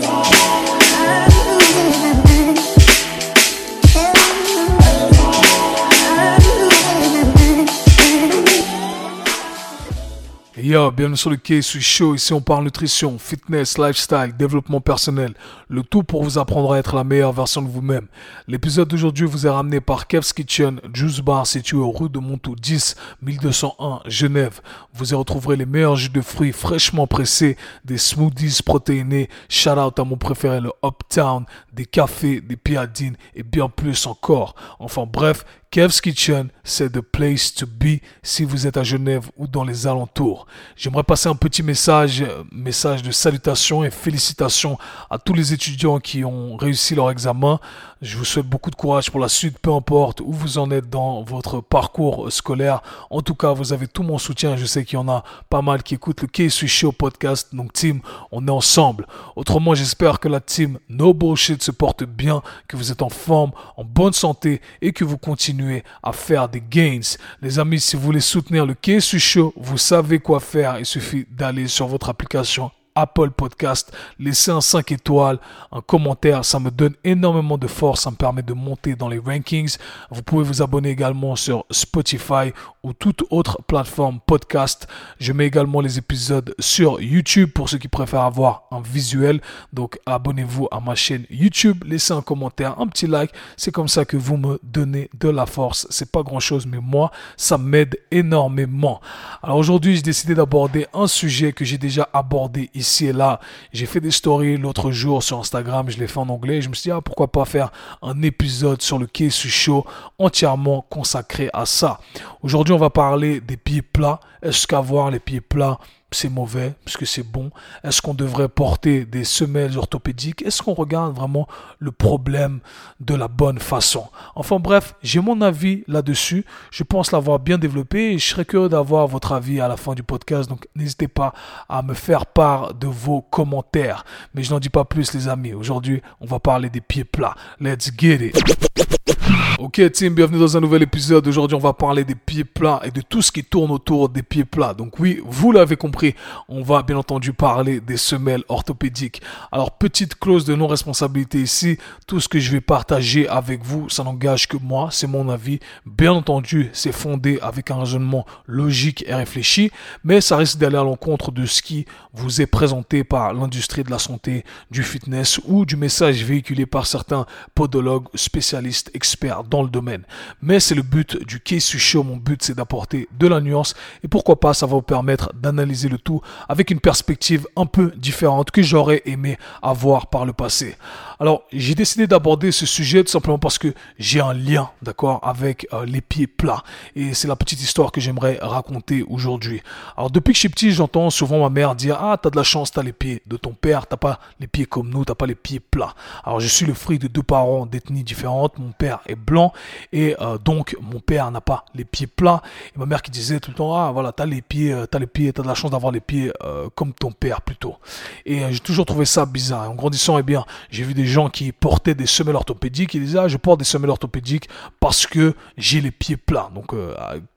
today. Yo, bienvenue sur le quai, suis Show. Ici, on parle nutrition, fitness, lifestyle, développement personnel. Le tout pour vous apprendre à être la meilleure version de vous-même. L'épisode d'aujourd'hui vous est ramené par Kev's Kitchen, Juice Bar situé au rue de Montaut 10, 1201, Genève. Vous y retrouverez les meilleurs jus de fruits fraîchement pressés, des smoothies protéinés, shout out à mon préféré, le Uptown, des cafés, des piadines et bien plus encore. Enfin bref, Kev's Kitchen, c'est the place to be si vous êtes à Genève ou dans les alentours. J'aimerais passer un petit message, message de salutation et félicitations à tous les étudiants qui ont réussi leur examen. Je vous souhaite beaucoup de courage pour la suite, peu importe où vous en êtes dans votre parcours scolaire. En tout cas, vous avez tout mon soutien. Je sais qu'il y en a pas mal qui écoutent le KSU Show podcast. Donc, team, on est ensemble. Autrement, j'espère que la team No Bullshit se porte bien, que vous êtes en forme, en bonne santé et que vous continuez à faire des gains. Les amis, si vous voulez soutenir le KSU Show, vous savez quoi faire. Il suffit d'aller sur votre application Apple Podcast, laissez un 5 étoiles, un commentaire, ça me donne énormément de force, ça me permet de monter dans les rankings. Vous pouvez vous abonner également sur Spotify ou toute autre plateforme podcast. Je mets également les épisodes sur YouTube pour ceux qui préfèrent avoir un visuel. Donc abonnez-vous à ma chaîne YouTube, laissez un commentaire, un petit like, c'est comme ça que vous me donnez de la force. C'est pas grand-chose mais moi, ça m'aide énormément. Alors aujourd'hui, j'ai décidé d'aborder un sujet que j'ai déjà abordé ici ici et là. J'ai fait des stories l'autre jour sur Instagram, je l'ai fait en anglais. Je me suis dit, ah, pourquoi pas faire un épisode sur le Kesu Show entièrement consacré à ça. Aujourd'hui, on va parler des pieds plats. Est-ce qu'avoir les pieds plats, c'est mauvais, parce que c'est bon Est-ce qu'on devrait porter des semelles orthopédiques? Est-ce qu'on regarde vraiment le problème de la bonne façon? Enfin bref, j'ai mon avis là-dessus. Je pense l'avoir bien développé et je serais curieux d'avoir votre avis à la fin du podcast. Donc n'hésitez pas à me faire part de vos commentaires. Mais je n'en dis pas plus les amis. Aujourd'hui, on va parler des pieds plats. Let's get it Ok team, bienvenue dans un nouvel épisode. Aujourd'hui, on va parler des pieds plats et de tout ce qui tourne autour des pieds plats. Donc oui, vous l'avez compris, on va bien entendu parler des semelles orthopédiques. Alors petite clause de non-responsabilité ici, tout ce que je vais partager avec vous, ça n'engage que moi, c'est mon avis. Bien entendu, c'est fondé avec un raisonnement logique et réfléchi, mais ça risque d'aller à l'encontre de ce qui vous est présenté par l'industrie de la santé, du fitness ou du message véhiculé par certains podologues spécialistes experts dans le domaine. Mais c'est le but du case show. Mon but, c'est d'apporter de la nuance et pourquoi pas, ça va vous permettre d'analyser le tout avec une perspective un peu différente que j'aurais aimé avoir par le passé. Alors, j'ai décidé d'aborder ce sujet tout simplement parce que j'ai un lien, d'accord, avec euh, les pieds plats. Et c'est la petite histoire que j'aimerais raconter aujourd'hui. Alors, depuis que je suis petit, j'entends souvent ma mère dire, ah, t'as de la chance, t'as les pieds de ton père, t'as pas les pieds comme nous, t'as pas les pieds plats. Alors, je suis le fruit de deux parents d'ethnie différentes. Mon père est blanc et euh, donc mon père n'a pas les pieds plats. Et ma mère qui disait tout le temps, ah, voilà, t'as les pieds, euh, t'as les pieds, t'as de la chance d'avoir les pieds comme ton père plutôt. Et j'ai toujours trouvé ça bizarre. en grandissant, eh bien, j'ai vu des gens qui portaient des semelles orthopédiques, ils disaient ah, je porte des semelles orthopédiques parce que j'ai les pieds plats. Donc euh,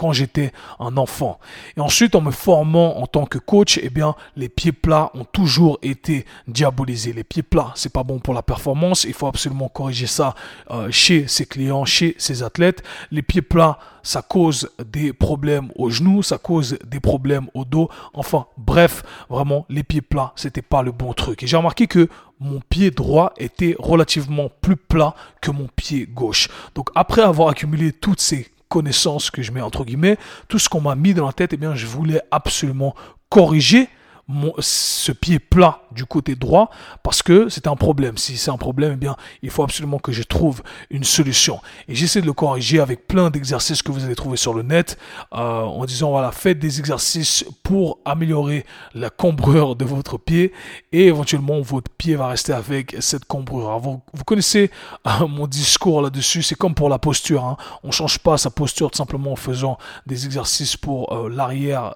quand j'étais un enfant. Et ensuite, en me formant en tant que coach, eh bien, les pieds plats ont toujours été diabolisés. Les pieds plats, c'est pas bon pour la performance. Il faut absolument corriger ça euh, chez ses clients, chez ses athlètes. Les pieds plats, ça cause des problèmes aux genoux, ça cause des problèmes au dos. Enfin, bref, vraiment, les pieds plats, c'était pas le bon truc. Et j'ai remarqué que mon pied droit était relativement plus plat que mon pied gauche. Donc après avoir accumulé toutes ces connaissances que je mets entre guillemets, tout ce qu'on m'a mis dans la tête, eh bien, je voulais absolument corriger ce pied plat du côté droit parce que c'est un problème. Si c'est un problème, eh bien, il faut absolument que je trouve une solution. Et j'essaie de le corriger avec plein d'exercices que vous allez trouver sur le net euh, en disant voilà, faites des exercices pour améliorer la cambrure de votre pied et éventuellement votre pied va rester avec cette cambrure. vous, vous, connaissez euh, mon discours là-dessus, c'est comme pour la posture. Hein. On change pas sa posture tout simplement en faisant des exercices pour euh, l'arrière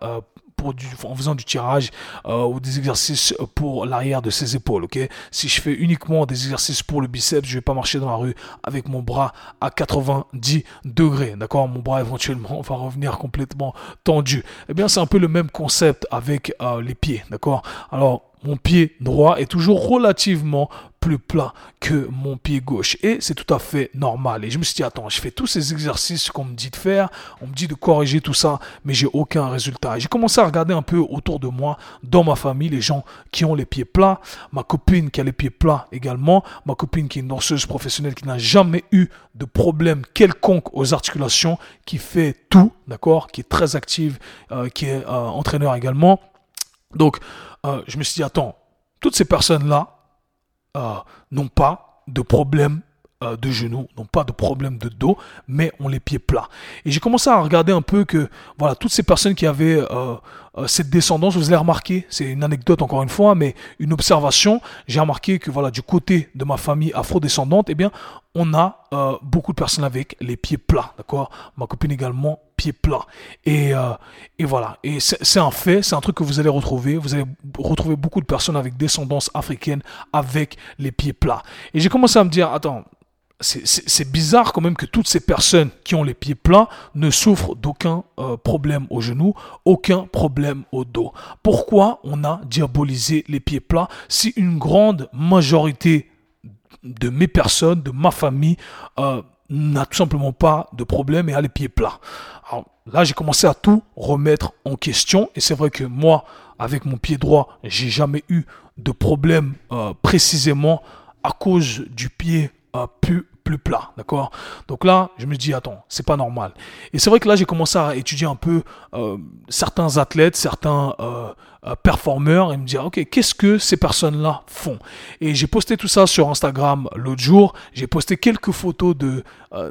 en faisant du tirage euh, ou des exercices pour l'arrière de ses épaules. Si je fais uniquement des exercices pour le biceps, je vais pas marcher dans la rue avec mon bras à 90 degrés. D'accord, mon bras éventuellement va revenir complètement tendu. Eh bien, c'est un peu le même concept avec euh, les pieds. D'accord? Alors mon pied droit est toujours relativement plus plat que mon pied gauche. Et c'est tout à fait normal. Et je me suis dit, attends, je fais tous ces exercices qu'on me dit de faire, on me dit de corriger tout ça, mais j'ai aucun résultat. J'ai commencé à regarder un peu autour de moi, dans ma famille, les gens qui ont les pieds plats, ma copine qui a les pieds plats également, ma copine qui est une danseuse professionnelle qui n'a jamais eu de problème quelconque aux articulations, qui fait tout, d'accord, qui est très active, euh, qui est euh, entraîneur également. Donc, euh, je me suis dit, attends, toutes ces personnes-là, euh, n'ont pas de problème euh, de genoux, n'ont pas de problème de dos, mais ont les pieds plats. Et j'ai commencé à regarder un peu que, voilà, toutes ces personnes qui avaient cette descendance, vous allez remarquer, c'est une anecdote encore une fois, mais une observation, j'ai remarqué que, voilà, du côté de ma famille afro-descendante, eh bien, on a beaucoup de personnes avec les pieds plats, d'accord? Ma copine également, pieds plats. Et, et voilà, et c'est un fait, c'est un truc que vous allez retrouver, vous allez retrouver beaucoup de personnes avec descendance africaine avec les pieds plats. Et j'ai commencé à me dire, attends, c'est bizarre quand même que toutes ces personnes qui ont les pieds plats ne souffrent d'aucun euh, problème au genou, aucun problème au dos. Pourquoi on a diabolisé les pieds plats si une grande majorité de mes personnes, de ma famille, euh, n'a tout simplement pas de problème et a les pieds plats. Alors là, j'ai commencé à tout remettre en question et c'est vrai que moi, avec mon pied droit, j'ai jamais eu de problème euh, précisément à cause du pied plus plus plat, d'accord? Donc là, je me dis, attends, c'est pas normal. Et c'est vrai que là, j'ai commencé à étudier un peu euh, certains athlètes, certains euh, euh, performeurs, et me dire, ok, qu'est-ce que ces personnes-là font? Et j'ai posté tout ça sur Instagram l'autre jour. J'ai posté quelques photos de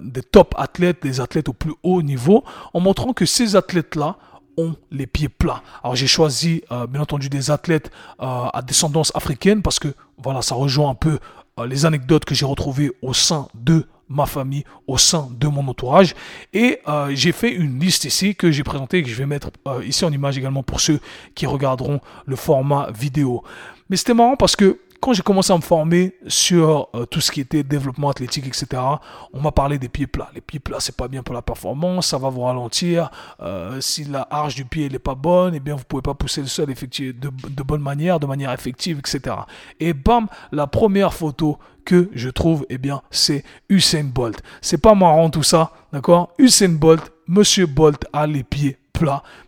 des top athlètes, des athlètes au plus haut niveau, en montrant que ces athlètes-là ont les pieds plats. Alors j'ai choisi bien entendu des athlètes à descendance africaine parce que voilà, ça rejoint un peu les anecdotes que j'ai retrouvées au sein de ma famille, au sein de mon entourage. Et euh, j'ai fait une liste ici que j'ai présentée et que je vais mettre euh, ici en image également pour ceux qui regarderont le format vidéo. Mais c'était marrant parce que quand j'ai commencé à me former sur euh, tout ce qui était développement athlétique, etc., on m'a parlé des pieds plats. Les pieds plats, c'est pas bien pour la performance, ça va vous ralentir. Euh, si la arche du pied n'est pas bonne, eh bien vous pouvez pas pousser le sol de bonne manière, de manière effective, etc. Et bam, la première photo que je trouve, eh bien, c'est Usain Bolt. C'est pas marrant tout ça, d'accord? Usain Bolt, Monsieur Bolt a les pieds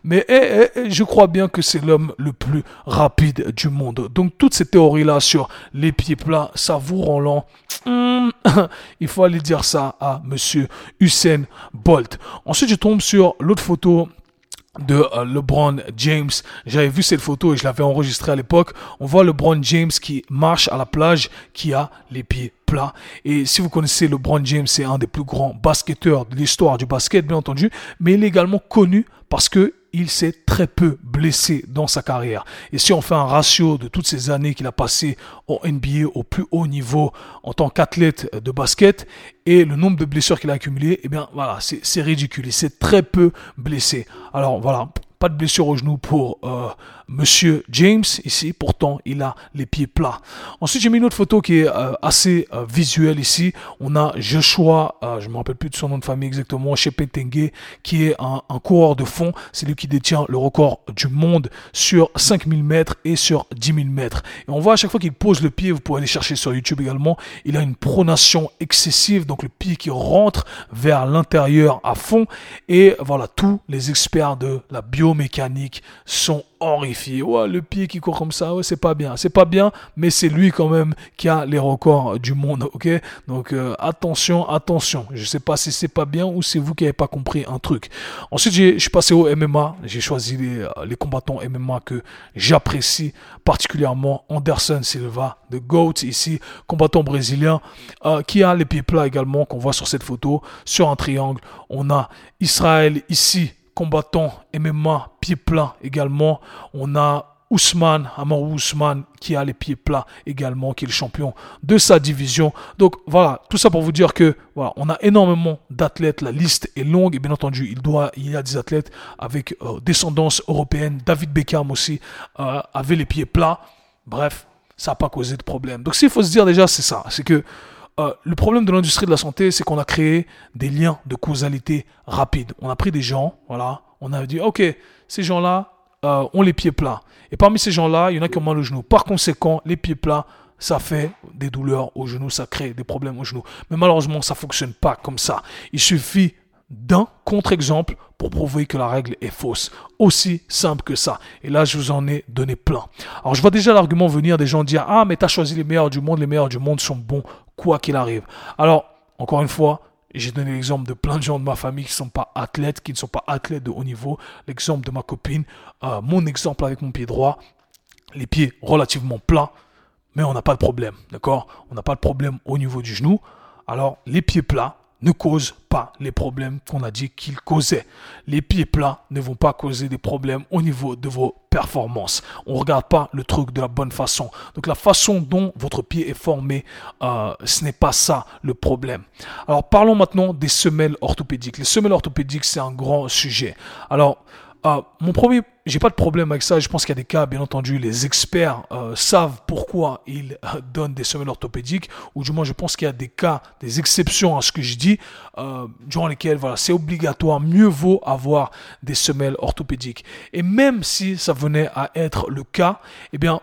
Mais eh, eh, je crois bien que c'est l'homme le plus rapide du monde. Donc toutes ces théories-là sur les pieds plats, ça vous rend lent. Hmm, il faut aller dire ça à monsieur Usain Bolt. Ensuite, je tombe sur l'autre photo de euh, LeBron James. J'avais vu cette photo et je l'avais enregistrée à l'époque. On voit LeBron James qui marche à la plage, qui a les pieds plats. Et si vous connaissez LeBron James, c'est un des plus grands basketteurs de l'histoire du basket, bien entendu, mais il est également connu parce que il s'est très peu blessé dans sa carrière. Et si on fait un ratio de toutes ces années qu'il a passées au NBA au plus haut niveau en tant qu'athlète de basket et le nombre de blessures qu'il a accumulées, eh bien voilà, c'est ridicule. Il s'est très peu blessé. Alors voilà, pas de blessure au genou pour euh, Monsieur James ici. Pourtant, il a les pieds plats. Ensuite, j'ai mis une autre photo qui est euh, assez euh, visuelle ici. On a Joshua, je me rappelle plus de son nom de famille exactement, Tengue, qui est un, coureur de fond. C'est lui qui détient le record du monde sur 5000 mètres et sur 10 000 mètres. Et on voit à chaque fois qu'il pose le pied, vous pouvez aller chercher sur YouTube également, il a une pronation excessive, donc le pied qui rentre vers l'intérieur à fond. Et voilà, tous les experts de la biomécanique sont horrifié. Ouais, le pied qui court comme ça, c'est pas bien. C'est pas bien, mais c'est lui quand même qui a les records du monde, ok? Donc euh, attention, attention. Je sais pas si c'est pas bien ou c'est vous qui avez pas compris un truc. Ensuite, je suis passé au MMA. J'ai choisi les, euh, combattants MMA que j'apprécie particulièrement. Anderson Silva, de GOAT ici, combattant brésilien, euh, qui a les pieds plats également, qu'on voit sur cette photo, sur un triangle. On a Israël ici, combattant MMA pieds plats également. On a Ousmane, Amarou Ousmane, qui a les pieds plats également, qui est le champion de sa division. Donc voilà, tout ça pour vous dire que on a énormément d'athlètes, la liste est longue et bien entendu, il y a des athlètes avec euh, descendance européenne. David Beckham aussi euh, avait les pieds plats. Bref, ça n'a pas causé de problème. Donc s'il faut se dire déjà, c'est ça, c'est que euh, le problème de l'industrie de la santé, c'est qu'on a créé des liens de causalité rapides. On a pris des gens, voilà, on a dit, ok, ces gens-là, euh, ont les pieds plats. Et parmi ces gens-là, il y en a qui ont mal aux genoux. Par conséquent, les pieds plats, ça fait des douleurs aux genoux, ça crée des problèmes aux genoux. Mais malheureusement, ça fonctionne pas comme ça. Il suffit d'un contre-exemple pour prouver que la règle est fausse. Aussi simple que ça. Et là, je vous en ai donné plein. Alors, je vois déjà l'argument venir des gens dire Ah, mais tu as choisi les meilleurs du monde, les meilleurs du monde sont bons, quoi qu'il arrive. Alors, encore une fois, j'ai donné l'exemple de plein de gens de ma famille qui ne sont pas athlètes, qui ne sont pas athlètes de haut niveau. L'exemple de ma copine, euh, mon exemple avec mon pied droit, les pieds relativement plats, mais on n'a pas de problème, d'accord? On n'a pas de problème au niveau du genou. Alors, les pieds plats, ne causent pas les problèmes qu'on a dit qu'ils causaient. Les pieds plats ne vont pas causer des problèmes au niveau de vos performances. On regarde pas le truc de la bonne façon. Donc la façon dont votre pied est formé, euh, ce n'est pas ça le problème. Alors parlons maintenant des semelles orthopédiques. Les semelles orthopédiques, c'est un grand sujet. Alors, euh, mon premier, j'ai pas de problème avec ça. Je pense qu'il y a des cas, bien entendu, les experts euh, savent pourquoi ils euh, donnent des semelles orthopédiques, ou du moins, je pense qu'il y a des cas, des exceptions à ce que je dis, durant lesquels, voilà, c'est obligatoire. Mieux vaut avoir des semelles orthopédiques. Et même si ça venait à être le cas, eh bien,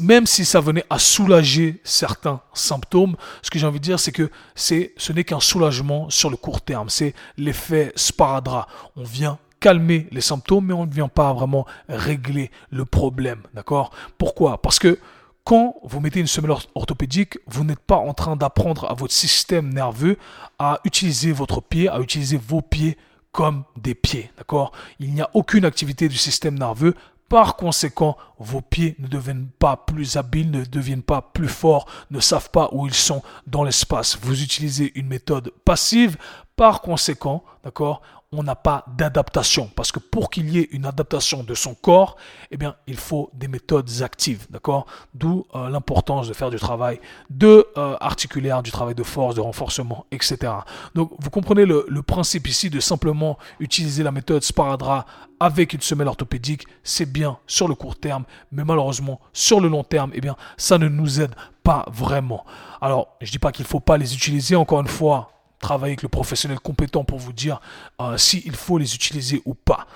même si ça venait à soulager certains symptômes, ce que j'ai envie de dire, c'est que ce n'est qu'un soulagement sur le court terme. C'est l'effet sparadrap. On vient calmer les symptômes, mais on ne vient pas vraiment régler le problème. D'accord? Pourquoi? Parce que quand vous mettez une semelle orthopédique, vous n'êtes pas en train d'apprendre à votre système nerveux à utiliser votre pied, à utiliser vos pieds comme des pieds. D'accord? Il n'y a aucune activité du système nerveux par conséquent, vos pieds ne deviennent pas plus habiles, ne deviennent pas plus forts, ne savent pas où ils sont dans l'espace. Vous utilisez une méthode passive. Par conséquent, d'accord, on n'a pas d'adaptation. Parce que pour qu'il y ait une adaptation de son corps, eh il faut des méthodes actives, d'accord? D'où euh, l'importance de faire du travail de euh, articulaire, du travail de force, de renforcement, etc. Donc, vous comprenez le, principe ici de simplement utiliser la méthode Sparadra avec une semelle orthopédique, c'est bien sur le court terme, mais malheureusement, sur le long terme, eh bien, ça ne nous aide pas vraiment. Alors, je dis pas qu'il faut pas les utiliser, encore une fois, travailler avec le professionnel compétent pour vous dire euh, s'il faut les utiliser ou pas.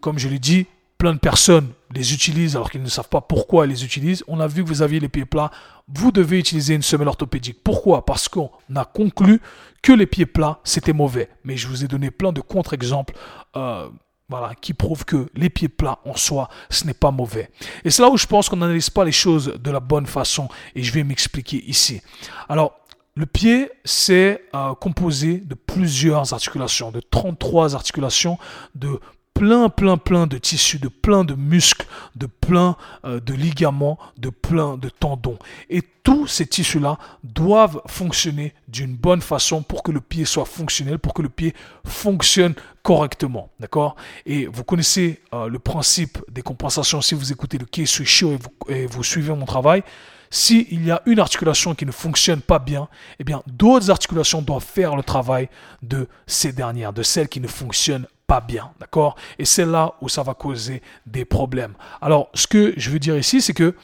Comme je l'ai dit, plein de personnes les utilisent alors qu'ils ne savent pas pourquoi elles les utilisent. On a vu que vous aviez les pieds plats. Vous devez utiliser une semelle orthopédique. Pourquoi? Parce qu'on a conclu que les pieds plats, c'était mauvais. Mais je vous ai donné plein de contre-exemples. Euh, voilà, qui prouvent que les pieds plats en soi, ce n'est pas mauvais. Et c'est là où je pense qu'on n'analyse pas les choses de la bonne façon et je vais m'expliquer ici. Alors, le pied, c'est euh, composé de plusieurs articulations, de 33 articulations, de plein, plein, plein de tissus, de plein de muscles, de plein euh, de ligaments, de plein de tendons. Et tous ces tissus-là doivent fonctionner d'une bonne façon pour que le pied soit fonctionnel, pour que le pied fonctionne correctement. D'accord? Et vous connaissez euh, le principe des compensations si vous écoutez le K Show et vous, et vous suivez mon travail s'il y a une articulation qui ne fonctionne pas bien, eh bien, d'autres articulations doivent faire le travail de ces dernières, de celles qui ne fonctionnent pas bien, d'accord? Et c'est là où ça va causer des problèmes. Alors, ce que je veux dire ici, c'est que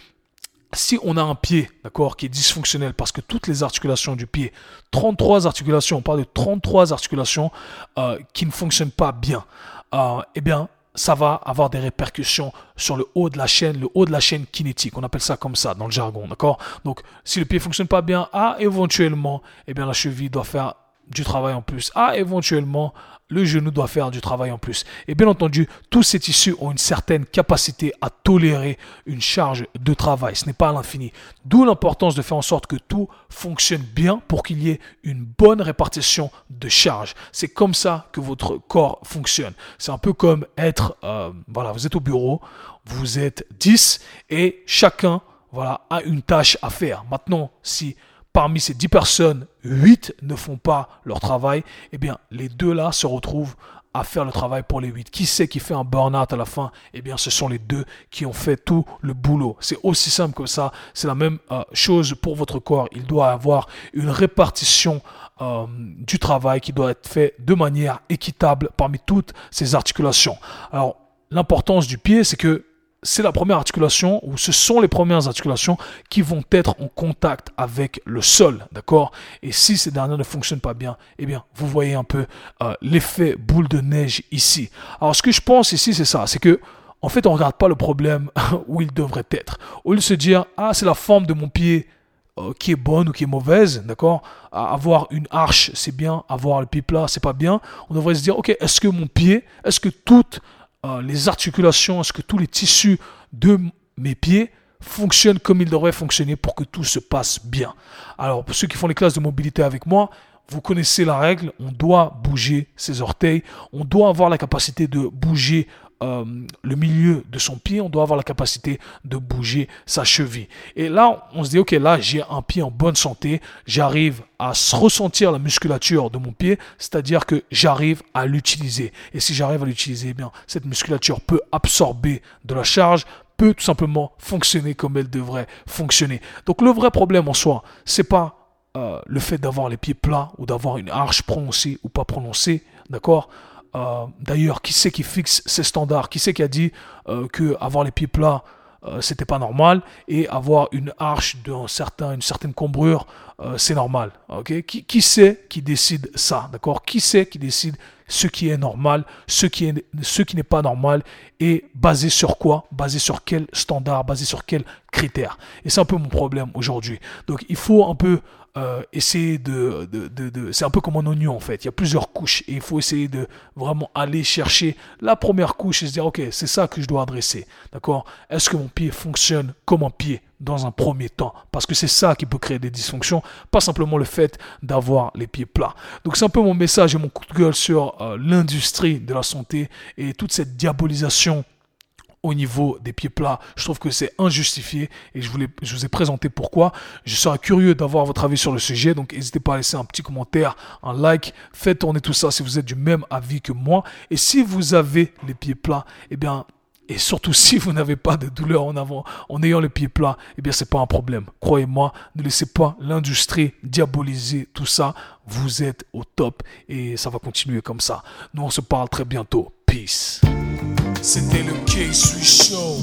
si on a un pied, d'accord, qui est dysfonctionnel parce que toutes les articulations du pied, 33 articulations, on parle de 33 articulations euh, qui ne fonctionnent pas bien, euh, eh bien, ça va avoir des répercussions sur le haut de la chaîne, le haut de la chaîne kinétique. On appelle ça comme ça dans le jargon, d'accord? Donc, si le pied fonctionne pas bien, ah, éventuellement, eh bien, la cheville doit faire du travail en plus. Ah, éventuellement, le genou doit faire du travail en plus. Et bien entendu, tous ces tissus ont une certaine capacité à tolérer une charge de travail. Ce n'est pas à l'infini. D'où l'importance de faire en sorte que tout fonctionne bien pour qu'il y ait une bonne répartition de charge. C'est comme ça que votre corps fonctionne. C'est un peu comme être, euh, voilà, vous êtes au bureau, vous êtes 10 et chacun, voilà, a une tâche à faire. Maintenant, si parmi ces 10 personnes, 8 ne font pas leur travail, eh bien, les deux là se retrouvent à faire le travail pour les 8. Qui c'est qui fait un burn-out à la fin? Eh bien, ce sont les deux qui ont fait tout le boulot. C'est aussi simple que ça. C'est la même euh, chose pour votre corps. Il doit avoir une répartition euh, du travail qui doit être fait de manière équitable parmi toutes ces articulations. Alors, l'importance du pied, c'est que c'est la première articulation, ou ce sont les premières articulations qui vont être en contact avec le sol, d'accord? Et si ces dernières ne fonctionnent pas bien, eh bien, vous voyez un peu euh, l'effet boule de neige ici. Alors, ce que je pense ici, c'est ça, c'est que, en fait, on regarde pas le problème où il devrait être. Au lieu de se dire, ah, c'est la forme de mon pied euh, qui est bonne ou qui est mauvaise, d'accord? Avoir une arche, c'est bien, avoir le pied plat, c'est pas bien. On devrait se dire, ok, est-ce que mon pied, est-ce que toutes euh, les articulations, est-ce que tous les tissus de mes pieds fonctionnent comme ils devraient fonctionner pour que tout se passe bien? Alors, pour ceux qui font les classes de mobilité avec moi, vous connaissez la règle, on doit bouger ses orteils, on doit avoir la capacité de bouger euh, le milieu de son pied, on doit avoir la capacité de bouger sa cheville. Et là, on se dit, ok, là, j'ai un pied en bonne santé, j'arrive à ressentir la musculature de mon pied, c'est-à-dire que j'arrive à l'utiliser. Et si j'arrive à l'utiliser, eh bien, cette musculature peut absorber de la charge, peut tout simplement fonctionner comme elle devrait fonctionner. Donc le vrai problème en soi, c'est pas euh, le fait d'avoir les pieds plats ou d'avoir une arche prononcée ou pas prononcée, d'accord? Euh, d'ailleurs, qui c'est qui fixe ces standards? Qui c'est qui a dit euh, que avoir les pieds plats euh, c'était pas normal et avoir une arche d'un certain, une certaine combrure c'est normal. Ok? Qui, qui c'est qui décide ça D'accord? Qui c'est qui décide ce qui est normal, ce qui est, ce qui n'est pas normal et basé sur quoi? Basé sur quel standard? Basé sur quels critères Et c'est un peu mon problème aujourd'hui. Donc il faut un peu euh, essayer de, de, de, de c'est un peu comme un oignon en fait. Il y a plusieurs couches et il faut essayer de vraiment aller chercher la première couche et se dire ok c'est ça que je dois adresser. D'accord? Est-ce que mon pied fonctionne comme un pied dans un premier temps? Parce que c'est ça qui peut créer des dysfonctions, pas simplement le fait d'avoir les pieds plats. Donc c'est un peu mon message et mon coup de gueule sur euh, l'industrie de la santé et toute cette diabolisation au niveau des pieds plats. Je trouve que c'est injustifié et je, voulais, je vous ai présenté pourquoi. Je serais curieux d'avoir votre avis sur le sujet, donc n'hésitez pas à laisser un petit commentaire, un like, faites tourner tout ça si vous êtes du même avis que moi. Et si vous avez les pieds plats, eh bien, et surtout si vous n'avez pas de douleur en avant en ayant les pieds plats, eh bien c'est pas un problème. Croyez-moi, ne laissez pas l'industrie diaboliser tout ça. Vous êtes au top et ça va continuer comme ça. Nous on se parle très bientôt. Peace. C'était le K-Sui Show.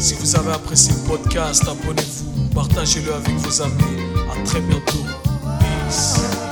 Si vous avez apprécié le podcast, abonnez-vous, partagez-le avec vos amis. À très bientôt. Peace.